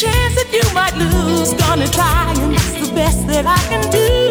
chance that you might lose. Gonna try, and that's the best that I can do.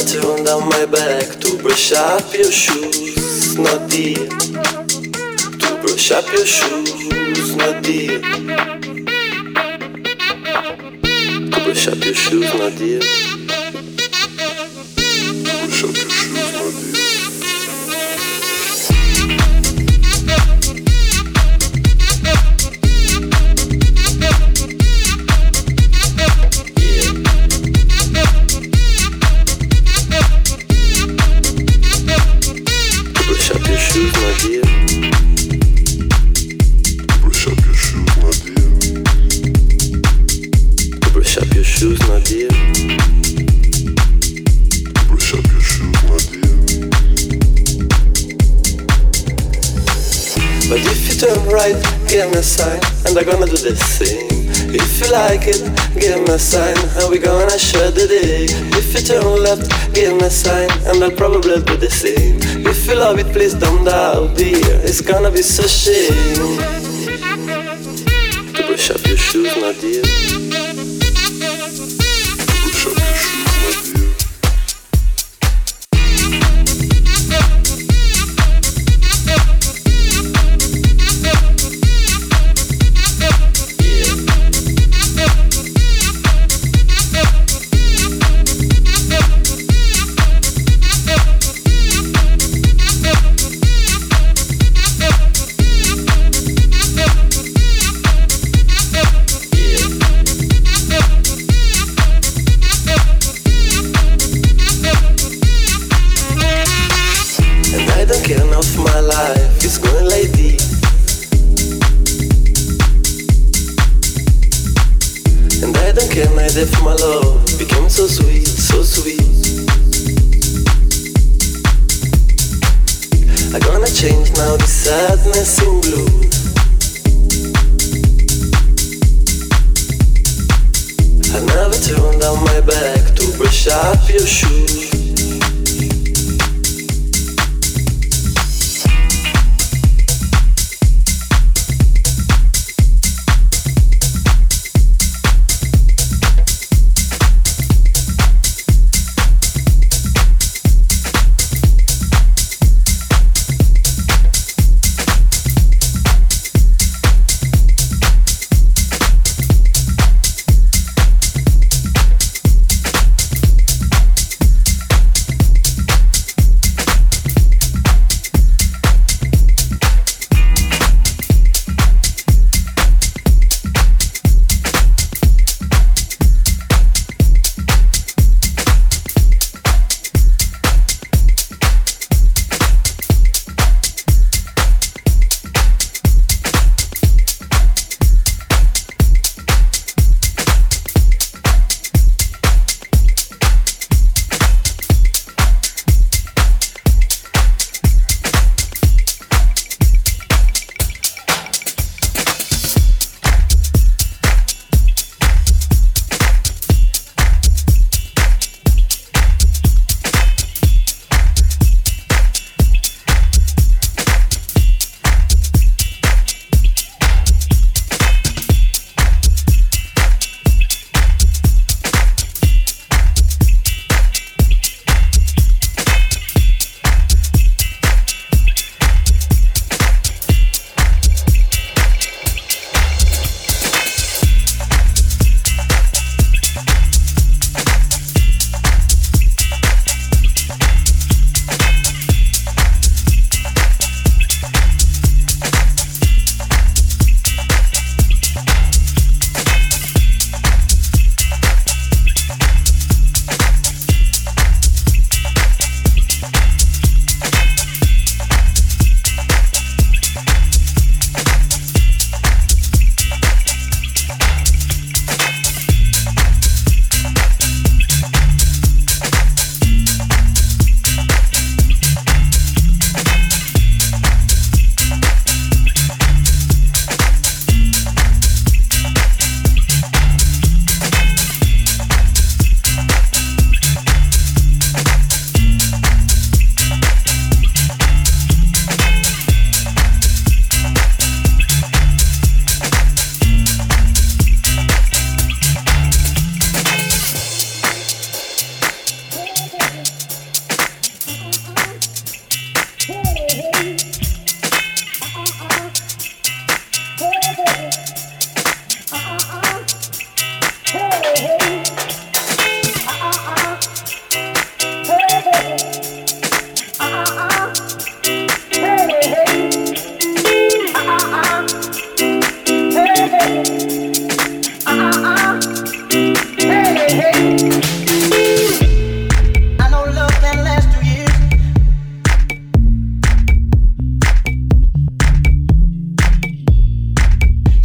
Never turn down my back to brush up your shoes, not dear. To brush up your shoes, not dear. To brush up your shoes, not dear. And I'm gonna do the same. If you like it, give me a sign, and we're gonna share the day. If you turn left, give me a sign, and I'll probably do the same. If you love it, please don't doubt, dear. It's gonna be so shame to brush up your shoes, my dear. as if my love became so sweet, so sweet. I'm gonna change now the sadness in blue. I never turned down my back to brush up your shoes.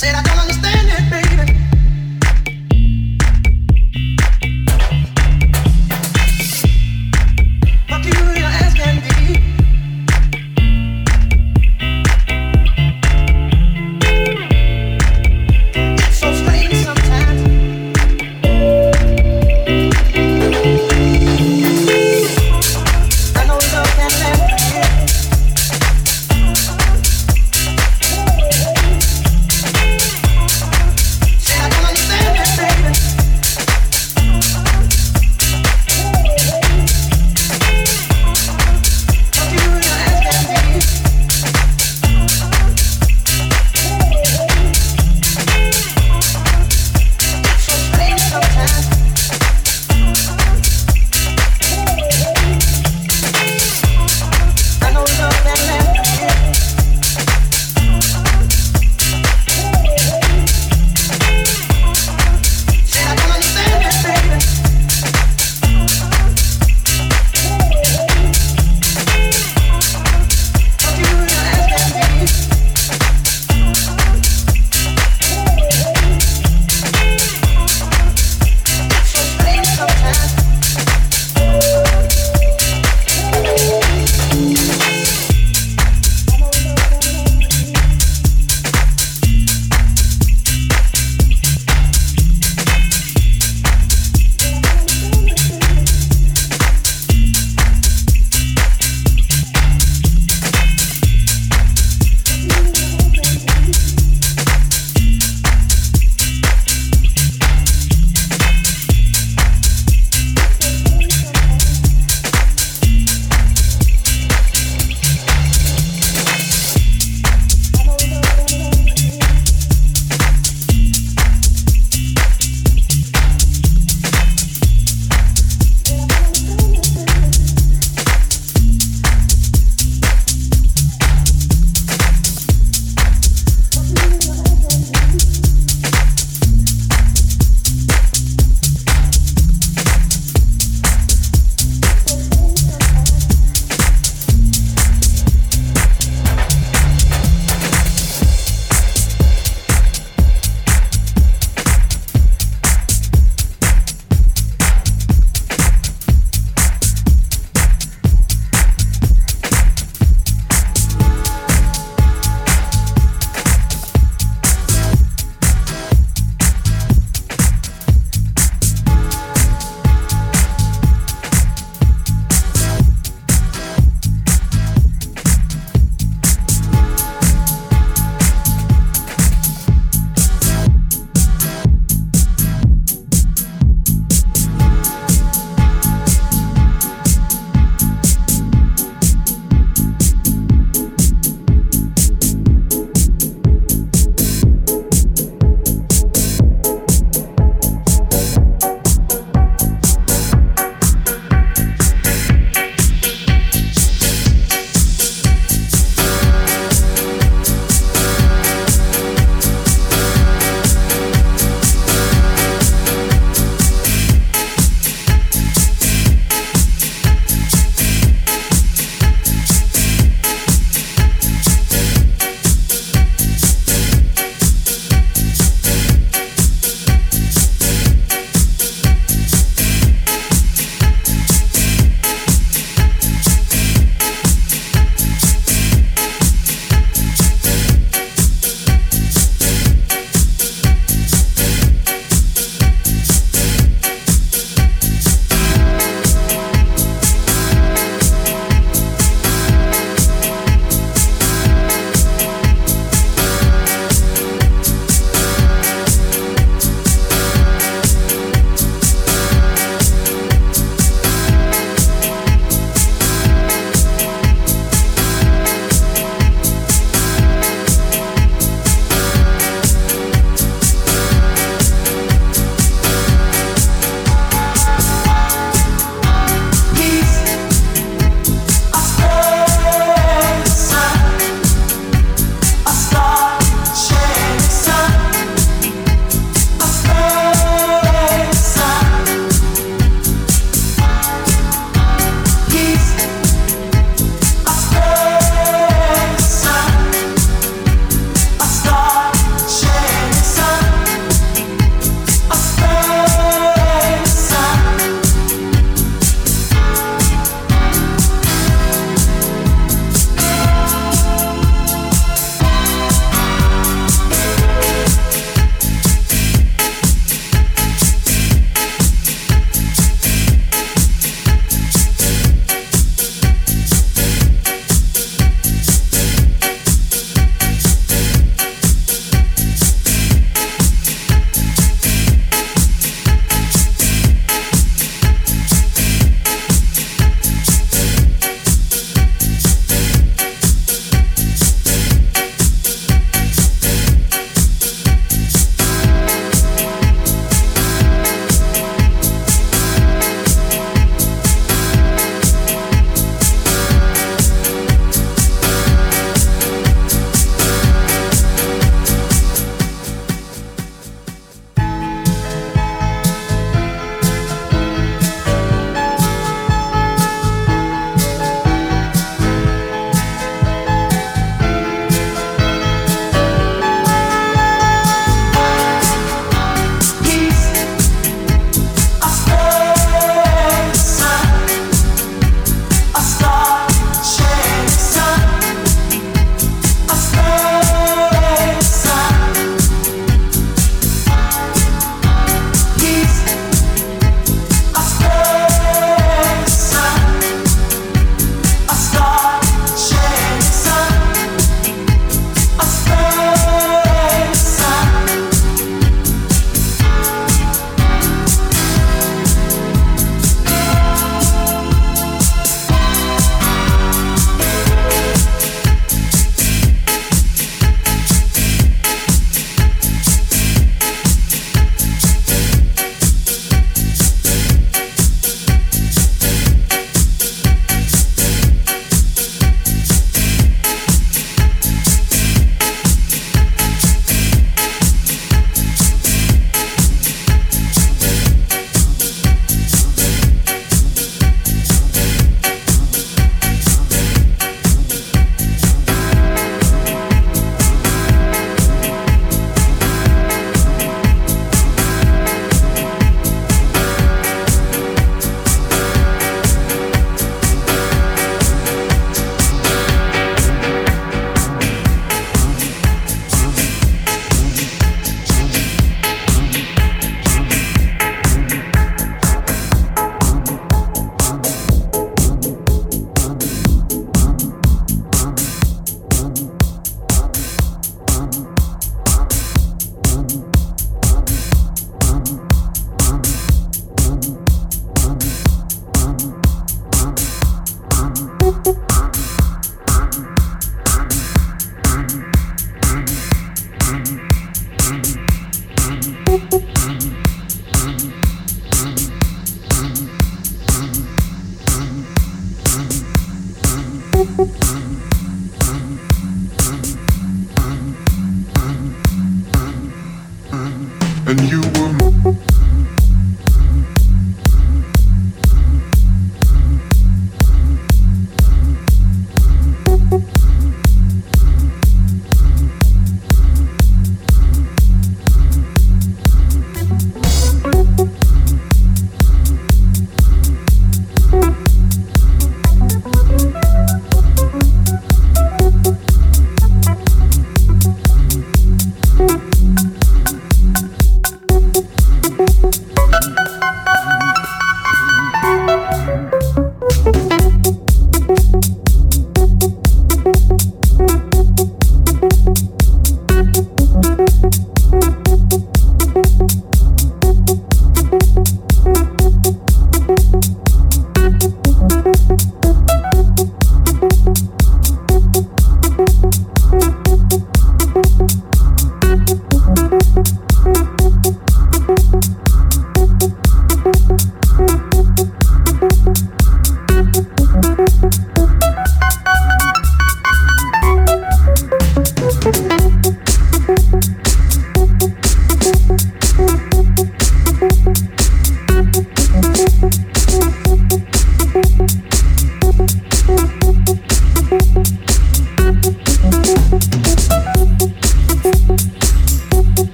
será tan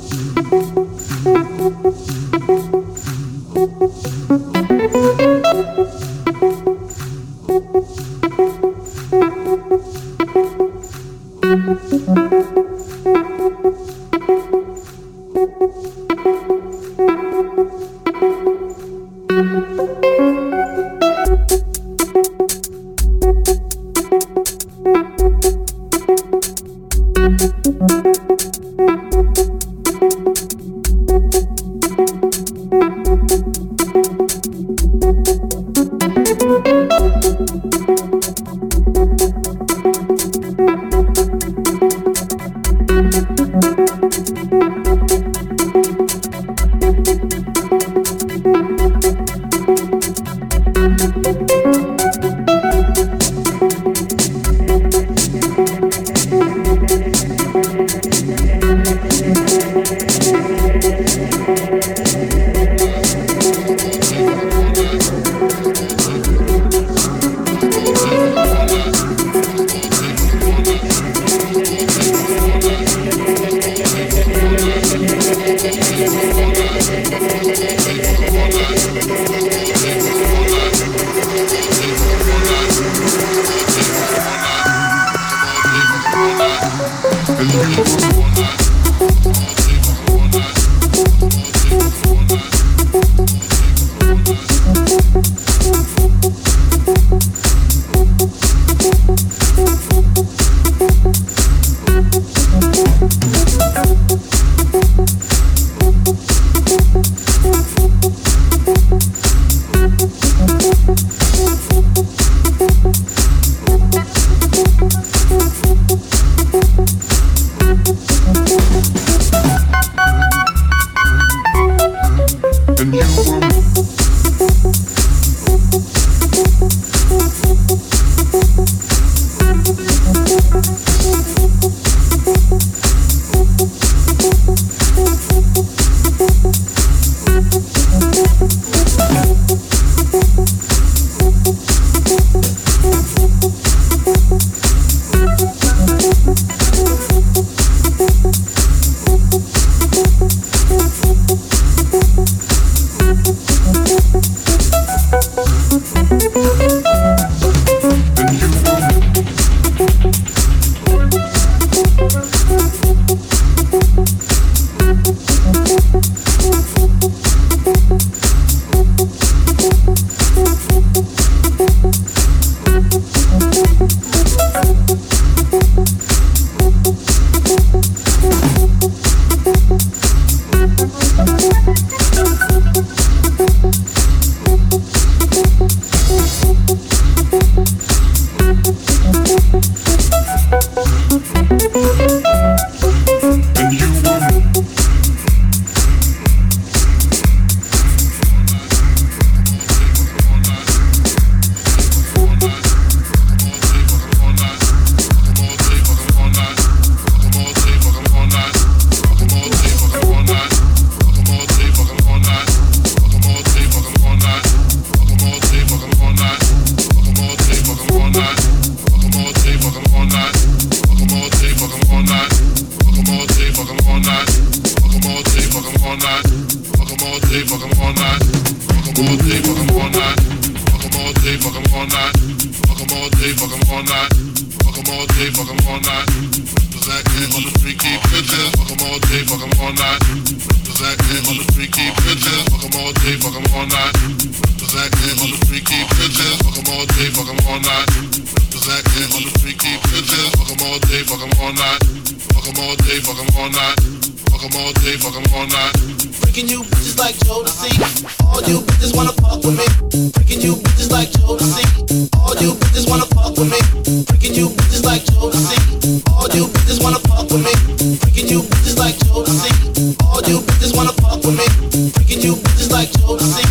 Thank you. Oh, night. All day, fuck all night. Fuck all day, fuck all night. Fuck all day, fuck all night. Fuck all day, fuck all night. Fuck all day, fuck all night. Fuck all day, fuck all night. The back on the freaky bitches. Fuck them all day, fuck all night. The back on the freaky bitches. Fuck them all day, fuck all night. The back on the freaky bitches. Fuck them all day, fuck all night. The back on the freaky bitches. Fuck them all day, fuck all night. Fuck them all day, fuck them all night. Fuck them all day, fuck them all night. Freaking you bitches like Joe Jodeci. All you bitches wanna fuck with me. Freaking you bitches like Joe Jodeci. All you bitches wanna fuck with me. Freaking you bitches like Joe Jodeci. All you bitches wanna fuck with me. Freaking you bitches like Joe Jodeci. All you bitches wanna fuck with me. Freaking you bitches like Joe Jodeci.